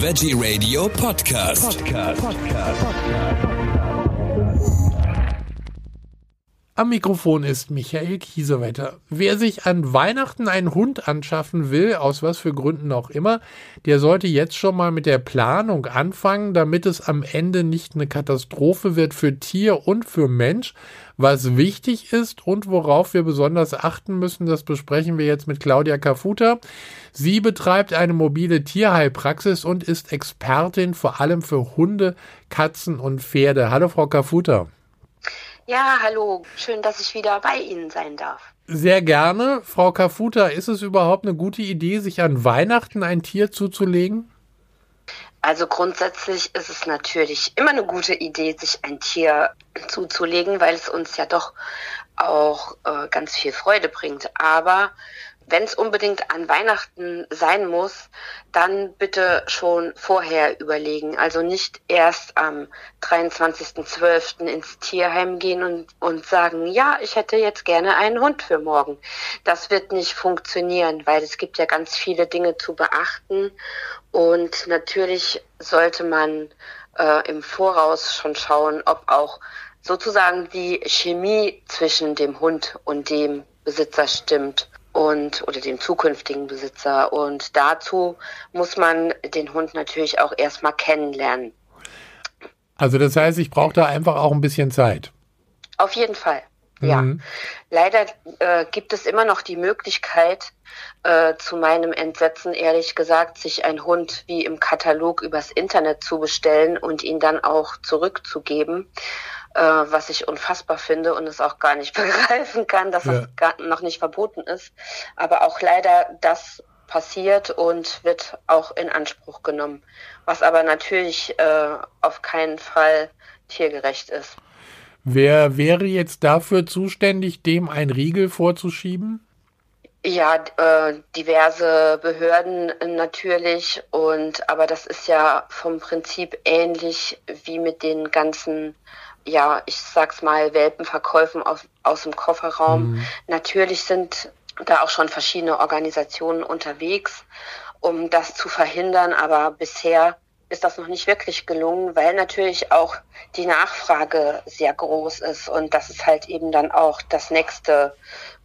Veggie Radio Podcast. Podcast. Am Mikrofon ist Michael Kiesewetter. Wer sich an Weihnachten einen Hund anschaffen will, aus was für Gründen auch immer, der sollte jetzt schon mal mit der Planung anfangen, damit es am Ende nicht eine Katastrophe wird für Tier und für Mensch. Was wichtig ist und worauf wir besonders achten müssen, das besprechen wir jetzt mit Claudia Kafuta. Sie betreibt eine mobile Tierheilpraxis und ist Expertin vor allem für Hunde, Katzen und Pferde. Hallo, Frau Kafuta. Ja, hallo. Schön, dass ich wieder bei Ihnen sein darf. Sehr gerne. Frau Kafuta, ist es überhaupt eine gute Idee, sich an Weihnachten ein Tier zuzulegen? Also grundsätzlich ist es natürlich immer eine gute Idee, sich ein Tier zuzulegen, weil es uns ja doch auch äh, ganz viel Freude bringt. Aber wenn es unbedingt an Weihnachten sein muss, dann bitte schon vorher überlegen. Also nicht erst am 23.12. ins Tierheim gehen und, und sagen, ja, ich hätte jetzt gerne einen Hund für morgen. Das wird nicht funktionieren, weil es gibt ja ganz viele Dinge zu beachten. Und natürlich sollte man äh, im Voraus schon schauen, ob auch sozusagen die Chemie zwischen dem Hund und dem Besitzer stimmt und oder dem zukünftigen Besitzer. Und dazu muss man den Hund natürlich auch erstmal kennenlernen. Also das heißt, ich brauche da einfach auch ein bisschen Zeit. Auf jeden Fall. Ja, mhm. leider äh, gibt es immer noch die Möglichkeit, äh, zu meinem Entsetzen ehrlich gesagt, sich ein Hund wie im Katalog übers Internet zu bestellen und ihn dann auch zurückzugeben äh, was ich unfassbar finde und es auch gar nicht begreifen kann, dass ja. das noch nicht verboten ist. Aber auch leider das passiert und wird auch in Anspruch genommen, was aber natürlich äh, auf keinen Fall tiergerecht ist. Wer wäre jetzt dafür zuständig, dem ein Riegel vorzuschieben? Ja, äh, diverse Behörden natürlich und aber das ist ja vom Prinzip ähnlich wie mit den ganzen ja, ich sag's mal, Welpenverkäufen aus, aus dem Kofferraum. Mhm. Natürlich sind da auch schon verschiedene Organisationen unterwegs, um das zu verhindern, aber bisher ist das noch nicht wirklich gelungen, weil natürlich auch die Nachfrage sehr groß ist und das ist halt eben dann auch das nächste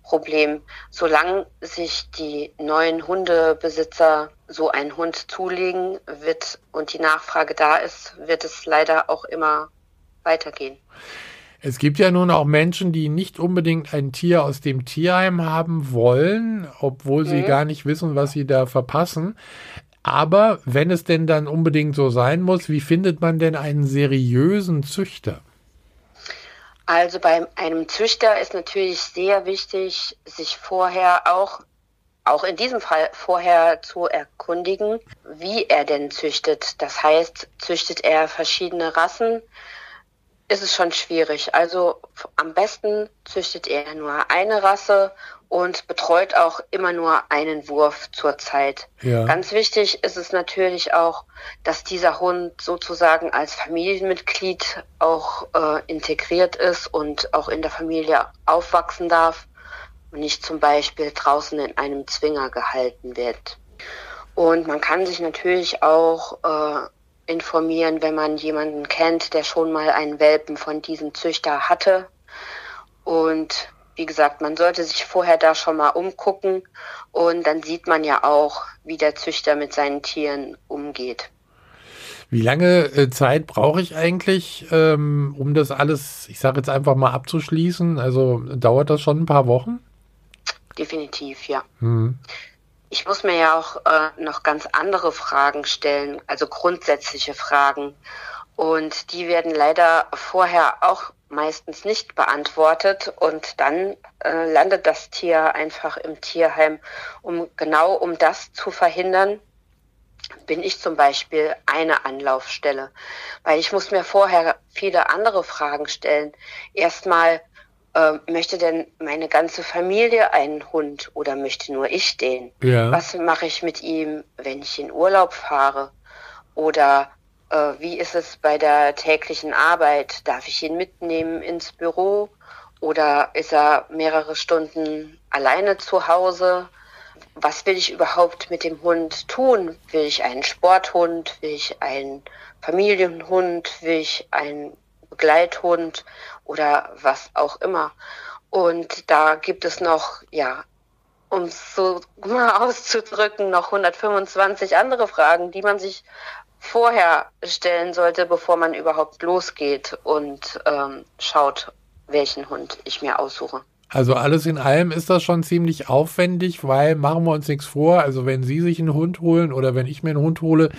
Problem. Solange sich die neuen Hundebesitzer so einen Hund zulegen wird und die Nachfrage da ist, wird es leider auch immer weitergehen. Es gibt ja nun auch Menschen, die nicht unbedingt ein Tier aus dem Tierheim haben wollen, obwohl sie mhm. gar nicht wissen, was sie da verpassen. Aber wenn es denn dann unbedingt so sein muss, wie findet man denn einen seriösen Züchter? Also bei einem Züchter ist natürlich sehr wichtig, sich vorher auch, auch in diesem Fall vorher zu erkundigen, wie er denn züchtet. Das heißt, züchtet er verschiedene Rassen? Ist es schon schwierig. Also am besten züchtet er nur eine Rasse und betreut auch immer nur einen Wurf zur Zeit. Ja. Ganz wichtig ist es natürlich auch, dass dieser Hund sozusagen als Familienmitglied auch äh, integriert ist und auch in der Familie aufwachsen darf und nicht zum Beispiel draußen in einem Zwinger gehalten wird. Und man kann sich natürlich auch äh, informieren, wenn man jemanden kennt, der schon mal einen Welpen von diesem Züchter hatte. Und wie gesagt, man sollte sich vorher da schon mal umgucken und dann sieht man ja auch, wie der Züchter mit seinen Tieren umgeht. Wie lange äh, Zeit brauche ich eigentlich, ähm, um das alles, ich sage jetzt einfach mal abzuschließen? Also dauert das schon ein paar Wochen? Definitiv, ja. Mhm ich muss mir ja auch äh, noch ganz andere Fragen stellen, also grundsätzliche Fragen. Und die werden leider vorher auch meistens nicht beantwortet und dann äh, landet das Tier einfach im Tierheim. Um genau um das zu verhindern, bin ich zum Beispiel eine Anlaufstelle, weil ich muss mir vorher viele andere Fragen stellen. Erstmal, äh, möchte denn meine ganze Familie einen Hund oder möchte nur ich den? Ja. Was mache ich mit ihm, wenn ich in Urlaub fahre? Oder äh, wie ist es bei der täglichen Arbeit? Darf ich ihn mitnehmen ins Büro? Oder ist er mehrere Stunden alleine zu Hause? was will ich überhaupt mit dem Hund tun? Will ich einen Sporthund? Will ich einen Familienhund? Will ich einen Begleithund oder was auch immer? Und da gibt es noch, ja, um es so mal auszudrücken, noch 125 andere Fragen, die man sich vorher stellen sollte, bevor man überhaupt losgeht und ähm, schaut, welchen Hund ich mir aussuche. Also alles in allem ist das schon ziemlich aufwendig, weil machen wir uns nichts vor. Also wenn Sie sich einen Hund holen oder wenn ich mir einen Hund hole,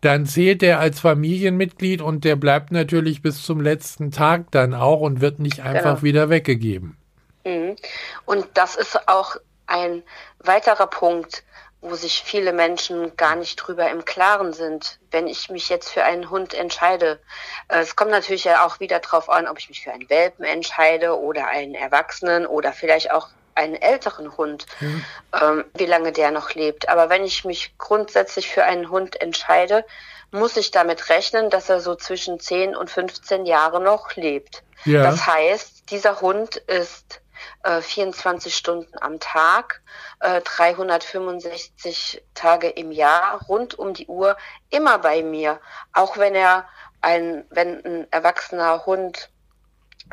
dann zählt der als Familienmitglied und der bleibt natürlich bis zum letzten Tag dann auch und wird nicht einfach genau. wieder weggegeben. Mhm. Und das ist auch ein weiterer Punkt, wo sich viele Menschen gar nicht drüber im Klaren sind, wenn ich mich jetzt für einen Hund entscheide. Äh, es kommt natürlich ja auch wieder drauf an, ob ich mich für einen Welpen entscheide oder einen Erwachsenen oder vielleicht auch einen älteren Hund, mhm. ähm, wie lange der noch lebt. Aber wenn ich mich grundsätzlich für einen Hund entscheide, muss ich damit rechnen, dass er so zwischen 10 und 15 Jahre noch lebt. Ja. Das heißt, dieser Hund ist äh, 24 Stunden am Tag, äh, 365 Tage im Jahr, rund um die Uhr, immer bei mir. Auch wenn er ein, wenn ein erwachsener Hund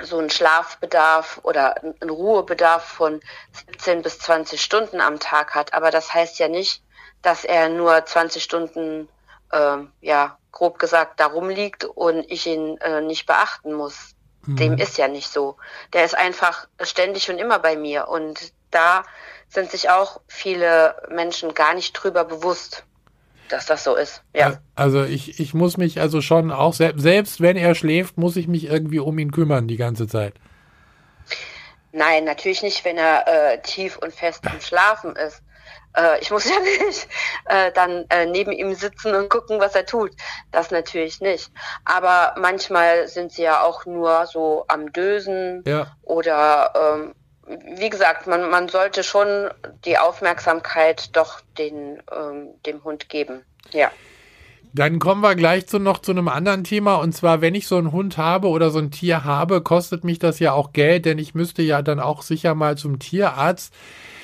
so einen Schlafbedarf oder einen Ruhebedarf von 17 bis 20 Stunden am Tag hat. Aber das heißt ja nicht, dass er nur 20 Stunden, äh, ja, grob gesagt, darum liegt und ich ihn äh, nicht beachten muss. Dem mhm. ist ja nicht so. Der ist einfach ständig und immer bei mir. Und da sind sich auch viele Menschen gar nicht drüber bewusst, dass das so ist. Ja. Also ich, ich muss mich also schon auch, selbst wenn er schläft, muss ich mich irgendwie um ihn kümmern die ganze Zeit. Nein, natürlich nicht, wenn er äh, tief und fest am Schlafen ist. Äh, ich muss ja nicht äh, dann äh, neben ihm sitzen und gucken, was er tut. Das natürlich nicht. Aber manchmal sind sie ja auch nur so am Dösen ja. oder ähm, wie gesagt, man, man sollte schon die Aufmerksamkeit doch den, ähm, dem Hund geben. Ja. Dann kommen wir gleich zu, noch zu einem anderen Thema. Und zwar, wenn ich so einen Hund habe oder so ein Tier habe, kostet mich das ja auch Geld, denn ich müsste ja dann auch sicher mal zum Tierarzt.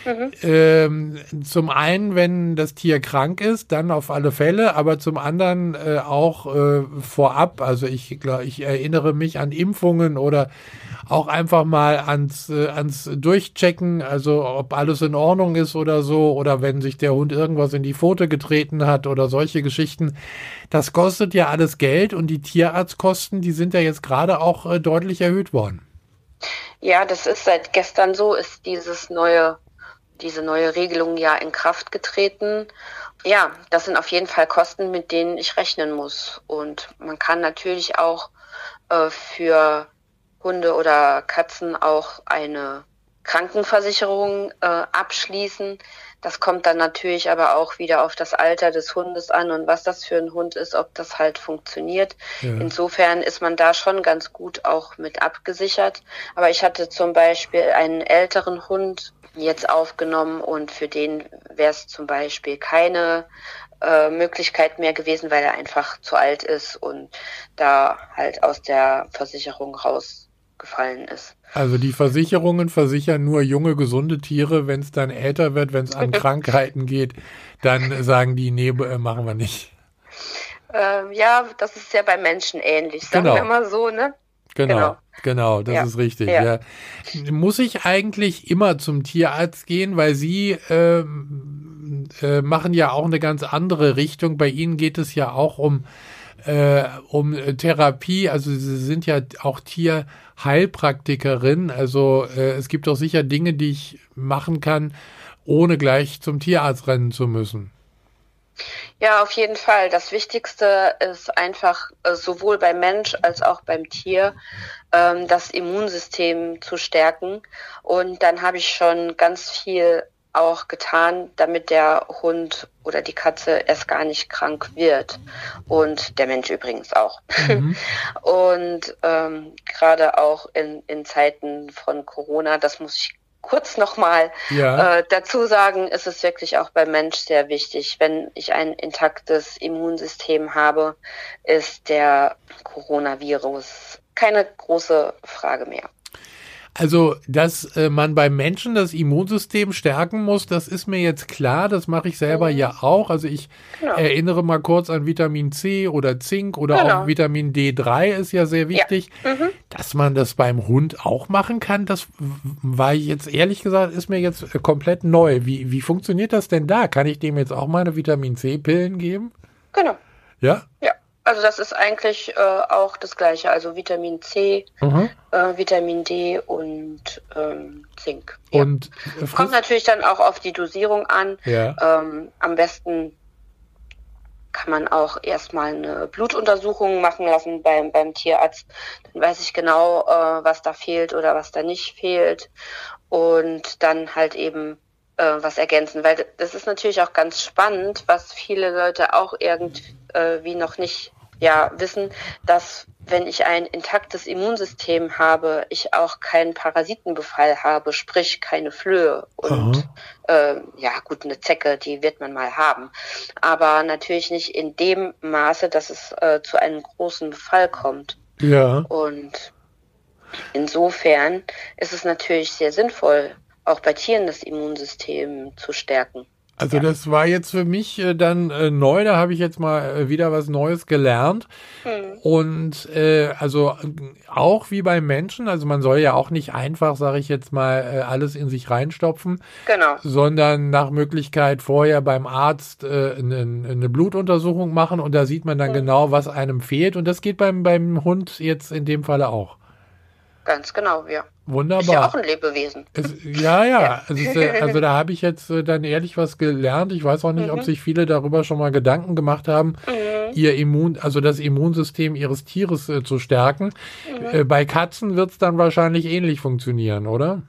Mhm. Ähm, zum einen, wenn das Tier krank ist, dann auf alle Fälle, aber zum anderen äh, auch äh, vorab. Also ich, ich erinnere mich an Impfungen oder auch einfach mal ans, äh, ans Durchchecken, also ob alles in Ordnung ist oder so, oder wenn sich der Hund irgendwas in die Pfote getreten hat oder solche Geschichten. Das kostet ja alles Geld und die Tierarztkosten, die sind ja jetzt gerade auch äh, deutlich erhöht worden. Ja, das ist seit gestern so, ist dieses neue diese neue Regelung ja in Kraft getreten. Ja, das sind auf jeden Fall Kosten, mit denen ich rechnen muss. Und man kann natürlich auch äh, für Hunde oder Katzen auch eine Krankenversicherung äh, abschließen. Das kommt dann natürlich aber auch wieder auf das Alter des Hundes an und was das für ein Hund ist, ob das halt funktioniert. Ja. Insofern ist man da schon ganz gut auch mit abgesichert. Aber ich hatte zum Beispiel einen älteren Hund jetzt aufgenommen und für den wäre es zum Beispiel keine äh, Möglichkeit mehr gewesen, weil er einfach zu alt ist und da halt aus der Versicherung rausgefallen ist. Also die Versicherungen versichern nur junge, gesunde Tiere. Wenn es dann älter wird, wenn es an Krankheiten geht, dann sagen die, nee, äh, machen wir nicht. Ähm, ja, das ist ja bei Menschen ähnlich, sagen genau. wir mal so, ne? Genau, genau, genau das ja. ist richtig. Ja. ja. Muss ich eigentlich immer zum Tierarzt gehen, weil Sie äh, äh, machen ja auch eine ganz andere Richtung. Bei Ihnen geht es ja auch um, äh, um Therapie. Also Sie sind ja auch Tierheilpraktikerin. Also äh, es gibt doch sicher Dinge, die ich machen kann, ohne gleich zum Tierarzt rennen zu müssen. Ja, auf jeden Fall. Das Wichtigste ist einfach äh, sowohl beim Mensch als auch beim Tier ähm, das Immunsystem zu stärken. Und dann habe ich schon ganz viel auch getan, damit der Hund oder die Katze erst gar nicht krank wird. Und der Mensch übrigens auch. Mhm. Und ähm, gerade auch in, in Zeiten von Corona, das muss ich kurz nochmal ja. äh, dazu sagen, ist es wirklich auch beim Mensch sehr wichtig. Wenn ich ein intaktes Immunsystem habe, ist der Coronavirus keine große Frage mehr. Also, dass äh, man beim Menschen das Immunsystem stärken muss, das ist mir jetzt klar. Das mache ich selber mhm. ja auch. Also ich genau. erinnere mal kurz an Vitamin C oder Zink oder genau. auch Vitamin D3 ist ja sehr wichtig. Ja. Mhm. Dass man das beim Hund auch machen kann, das war jetzt ehrlich gesagt, ist mir jetzt äh, komplett neu. Wie, wie funktioniert das denn da? Kann ich dem jetzt auch meine Vitamin C-Pillen geben? Genau. Ja? Also das ist eigentlich äh, auch das gleiche, also Vitamin C, mhm. äh, Vitamin D und ähm, Zink. Ja. Und kommt natürlich dann auch auf die Dosierung an. Ja. Ähm, am besten kann man auch erstmal eine Blutuntersuchung machen lassen beim, beim Tierarzt. Dann weiß ich genau, äh, was da fehlt oder was da nicht fehlt. Und dann halt eben äh, was ergänzen, weil das ist natürlich auch ganz spannend, was viele Leute auch irgendwie noch nicht ja, wissen, dass wenn ich ein intaktes Immunsystem habe, ich auch keinen Parasitenbefall habe, sprich keine Flöhe und äh, ja gut eine Zecke, die wird man mal haben, aber natürlich nicht in dem Maße, dass es äh, zu einem großen Befall kommt. Ja. Und insofern ist es natürlich sehr sinnvoll, auch bei Tieren das Immunsystem zu stärken. Also ja. das war jetzt für mich äh, dann äh, neu, da habe ich jetzt mal äh, wieder was Neues gelernt. Hm. Und äh, also auch wie beim Menschen, also man soll ja auch nicht einfach, sage ich jetzt mal, äh, alles in sich reinstopfen, genau. sondern nach Möglichkeit vorher beim Arzt äh, eine, eine Blutuntersuchung machen und da sieht man dann hm. genau, was einem fehlt. Und das geht beim, beim Hund jetzt in dem Falle auch. Ganz genau, ja. Wunderbar. Ist ja auch ein Lebewesen. Es, ja, ja. ja. Also, also, da habe ich jetzt äh, dann ehrlich was gelernt. Ich weiß auch nicht, mhm. ob sich viele darüber schon mal Gedanken gemacht haben, mhm. ihr Immun, also das Immunsystem ihres Tieres äh, zu stärken. Mhm. Äh, bei Katzen wird es dann wahrscheinlich ähnlich funktionieren, oder?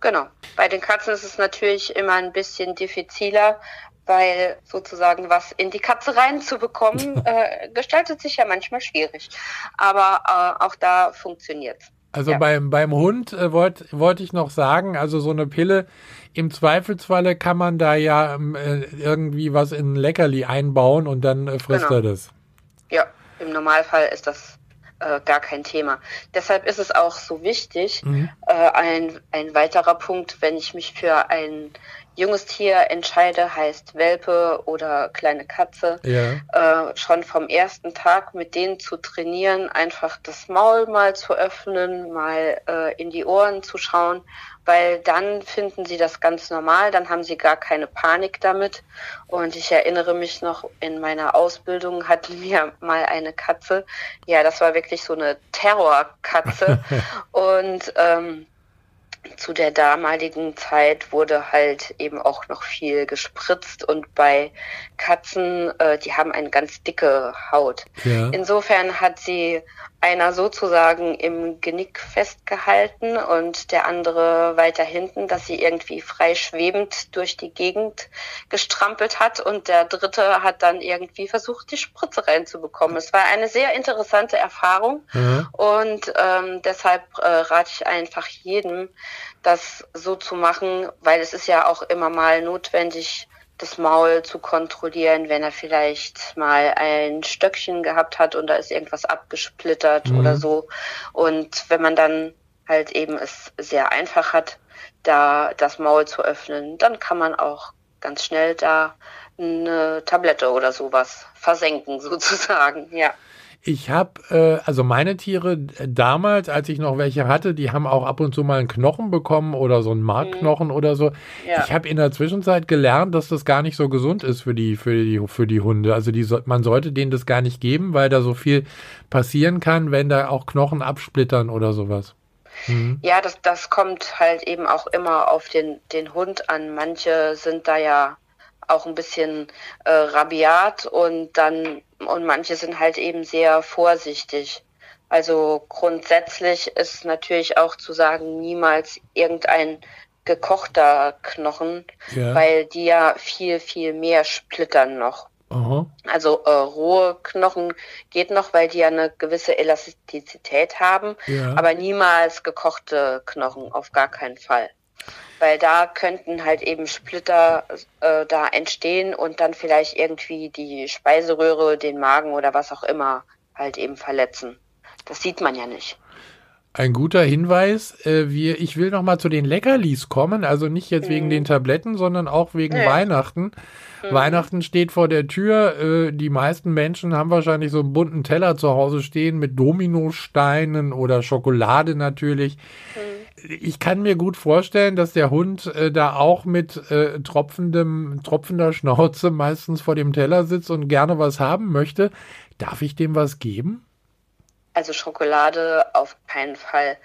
Genau. Bei den Katzen ist es natürlich immer ein bisschen diffiziler, weil sozusagen was in die Katze reinzubekommen, äh, gestaltet sich ja manchmal schwierig. Aber äh, auch da funktioniert es. Also ja. beim, beim Hund äh, wollte wollt ich noch sagen, also so eine Pille, im Zweifelsfalle kann man da ja ähm, äh, irgendwie was in ein Leckerli einbauen und dann äh, frisst genau. er das. Ja, im Normalfall ist das äh, gar kein Thema. Deshalb ist es auch so wichtig, mhm. äh, ein, ein weiterer Punkt, wenn ich mich für ein junges Tier entscheide, heißt Welpe oder kleine Katze, ja. äh, schon vom ersten Tag mit denen zu trainieren, einfach das Maul mal zu öffnen, mal äh, in die Ohren zu schauen, weil dann finden sie das ganz normal, dann haben sie gar keine Panik damit. Und ich erinnere mich noch, in meiner Ausbildung hatten wir mal eine Katze, ja, das war wirklich so eine Terrorkatze. und ähm, zu der damaligen Zeit wurde halt eben auch noch viel gespritzt und bei Katzen, äh, die haben eine ganz dicke Haut. Ja. Insofern hat sie einer sozusagen im Genick festgehalten und der andere weiter hinten, dass sie irgendwie frei schwebend durch die Gegend gestrampelt hat und der dritte hat dann irgendwie versucht, die Spritze reinzubekommen. Es war eine sehr interessante Erfahrung mhm. und ähm, deshalb äh, rate ich einfach jedem, das so zu machen, weil es ist ja auch immer mal notwendig, das Maul zu kontrollieren, wenn er vielleicht mal ein Stöckchen gehabt hat und da ist irgendwas abgesplittert mhm. oder so. Und wenn man dann halt eben es sehr einfach hat, da das Maul zu öffnen, dann kann man auch ganz schnell da eine Tablette oder sowas versenken sozusagen, ja. Ich habe, äh, also meine Tiere äh, damals, als ich noch welche hatte, die haben auch ab und zu mal einen Knochen bekommen oder so einen Markknochen mhm. oder so. Ja. Ich habe in der Zwischenzeit gelernt, dass das gar nicht so gesund ist für die, für die, für die Hunde. Also die, man sollte denen das gar nicht geben, weil da so viel passieren kann, wenn da auch Knochen absplittern oder sowas. Mhm. Ja, das, das kommt halt eben auch immer auf den, den Hund an. Manche sind da ja auch ein bisschen äh, rabiat und dann und manche sind halt eben sehr vorsichtig. Also grundsätzlich ist natürlich auch zu sagen, niemals irgendein gekochter Knochen, ja. weil die ja viel, viel mehr splittern noch. Aha. Also äh, rohe Knochen geht noch, weil die ja eine gewisse Elastizität haben, ja. aber niemals gekochte Knochen, auf gar keinen Fall weil da könnten halt eben Splitter äh, da entstehen und dann vielleicht irgendwie die Speiseröhre, den Magen oder was auch immer halt eben verletzen. Das sieht man ja nicht. Ein guter Hinweis. Äh, wir, ich will noch mal zu den Leckerlis kommen, also nicht jetzt wegen Mhm. den Tabletten, sondern auch wegen Nee. Weihnachten. Mhm. Weihnachten steht vor der Tür. Äh, die meisten Menschen haben wahrscheinlich so einen bunten Teller zu Hause stehen mit Dominosteinen oder Schokolade natürlich. Mhm. Ich kann mir gut vorstellen, dass der Hund äh, da auch mit äh, tropfendem, tropfender Schnauze meistens vor dem Teller sitzt und gerne was haben möchte. Darf ich dem was geben? Also Schokolade auf keinen Fall.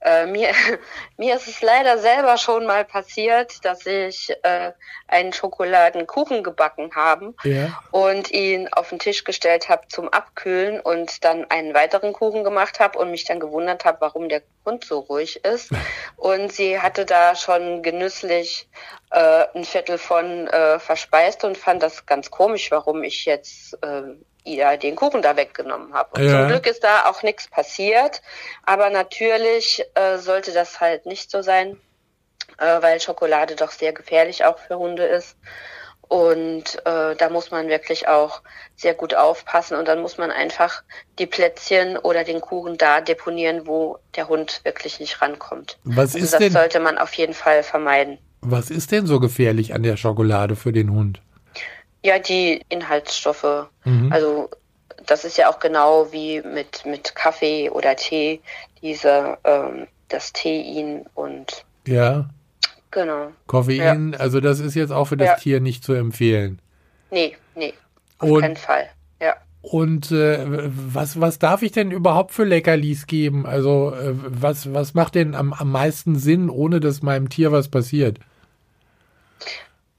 Äh, mir, mir ist es leider selber schon mal passiert, dass ich äh, einen Schokoladenkuchen gebacken habe Ja. und ihn auf den Tisch gestellt habe zum Abkühlen und dann einen weiteren Kuchen gemacht habe und mich dann gewundert habe, warum der Hund so ruhig ist. Und sie hatte da schon genüsslich äh, ein Viertel von äh, verspeist und fand das ganz komisch, warum ich jetzt äh, ihr den Kuchen da weggenommen habe. Und Ja. zum Glück ist da auch nichts passiert, aber natürlich äh, sollte das halt nicht so sein, äh, weil Schokolade doch sehr gefährlich auch für Hunde ist. Und äh, da muss man wirklich auch sehr gut aufpassen und dann muss man einfach die Plätzchen oder den Kuchen da deponieren, wo der Hund wirklich nicht rankommt. Was Also ist das denn, sollte man auf jeden Fall vermeiden. was ist denn so gefährlich an der Schokolade für den Hund? Ja, die Inhaltsstoffe. Mhm. Also das ist ja auch genau wie mit, mit Kaffee oder Tee, diese ähm, das Tein und Ja, genau. Koffein, also das ist jetzt auch für das Ja. Tier nicht zu empfehlen. Nee, nee, auf Und- keinen Fall. Ja. Und äh, was, was darf ich denn überhaupt für Leckerlis geben? Also äh, was, was macht denn am, am meisten Sinn, ohne dass meinem Tier was passiert?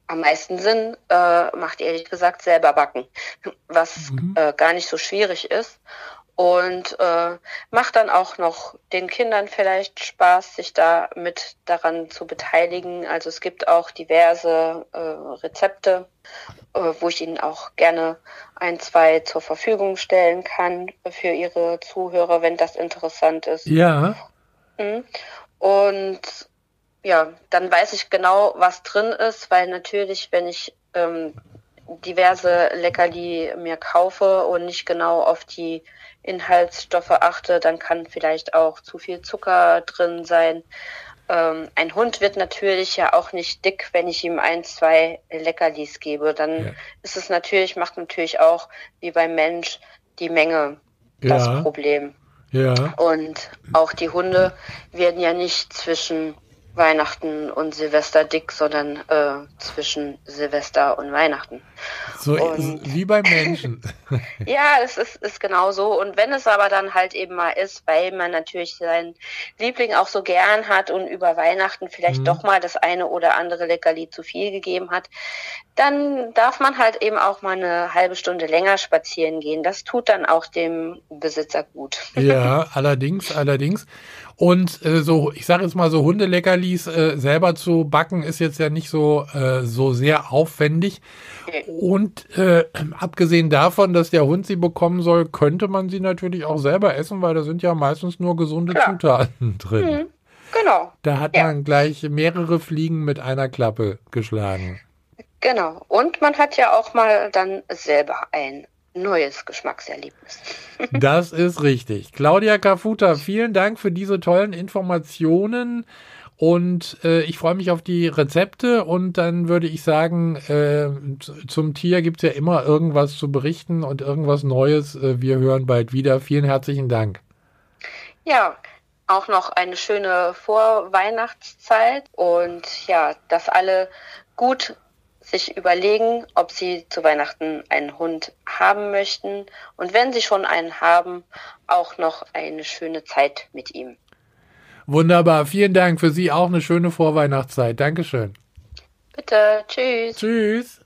Am meisten Sinn äh, macht ehrlich gesagt selber backen, was Mhm. äh, gar nicht so schwierig ist und äh, macht dann auch noch den Kindern vielleicht Spaß, sich da mit daran zu beteiligen. Also es gibt auch diverse äh, Rezepte, äh, wo ich Ihnen auch gerne ein, zwei zur Verfügung stellen kann für Ihre Zuhörer, wenn das interessant ist. Ja, Mhm. Und ja, dann weiß ich genau, was drin ist, weil natürlich, wenn ich ähm, diverse Leckerli mir kaufe und nicht genau auf die Inhaltsstoffe achte, dann kann vielleicht auch zu viel Zucker drin sein. Ähm, ein Hund wird natürlich ja auch nicht dick, wenn ich ihm ein, zwei Leckerlis gebe. Dann Ja. ist es natürlich, macht natürlich auch wie beim Mensch die Menge das ja, Problem. ja. Und auch die Hunde werden ja nicht zwischen Weihnachten und Silvester dick, sondern äh, zwischen Silvester und Weihnachten. So Und- ist, wie beim Menschen. Ja, es ist, ist genau so. Und wenn es aber dann halt eben mal ist, weil man natürlich seinen Liebling auch so gern hat und über Weihnachten vielleicht Mhm. doch mal das eine oder andere Leckerli zu viel gegeben hat, dann darf man halt eben auch mal eine halbe Stunde länger spazieren gehen. Das tut dann auch dem Besitzer gut. Ja, allerdings, allerdings. Und äh, so, ich sage jetzt mal so Hundeleckerlis äh, selber zu backen ist jetzt ja nicht so äh, so sehr aufwendig. Und äh, abgesehen davon, dass der Hund sie bekommen soll, könnte man sie natürlich auch selber essen, weil da sind ja meistens nur gesunde Klar. Zutaten drin. Mhm. Genau. Da hat Ja. man gleich mehrere Fliegen mit einer Klappe geschlagen. Genau. Und man hat ja auch mal dann selber ein neues Geschmackserlebnis. Das ist richtig. Claudia Cafuta, vielen Dank für diese tollen Informationen. Und äh, ich freue mich auf die Rezepte und dann würde ich sagen, äh, zum Tier gibt es ja immer irgendwas zu berichten und irgendwas Neues. Äh, wir hören bald wieder. Vielen herzlichen Dank. Ja, auch noch eine schöne Vorweihnachtszeit und ja, dass alle gut sich überlegen, ob sie zu Weihnachten einen Hund haben möchten und wenn sie schon einen haben, auch noch eine schöne Zeit mit ihm. Wunderbar. Vielen Dank für Sie auch eine schöne Vorweihnachtszeit. Dankeschön. Bitte, tschüss. Tschüss.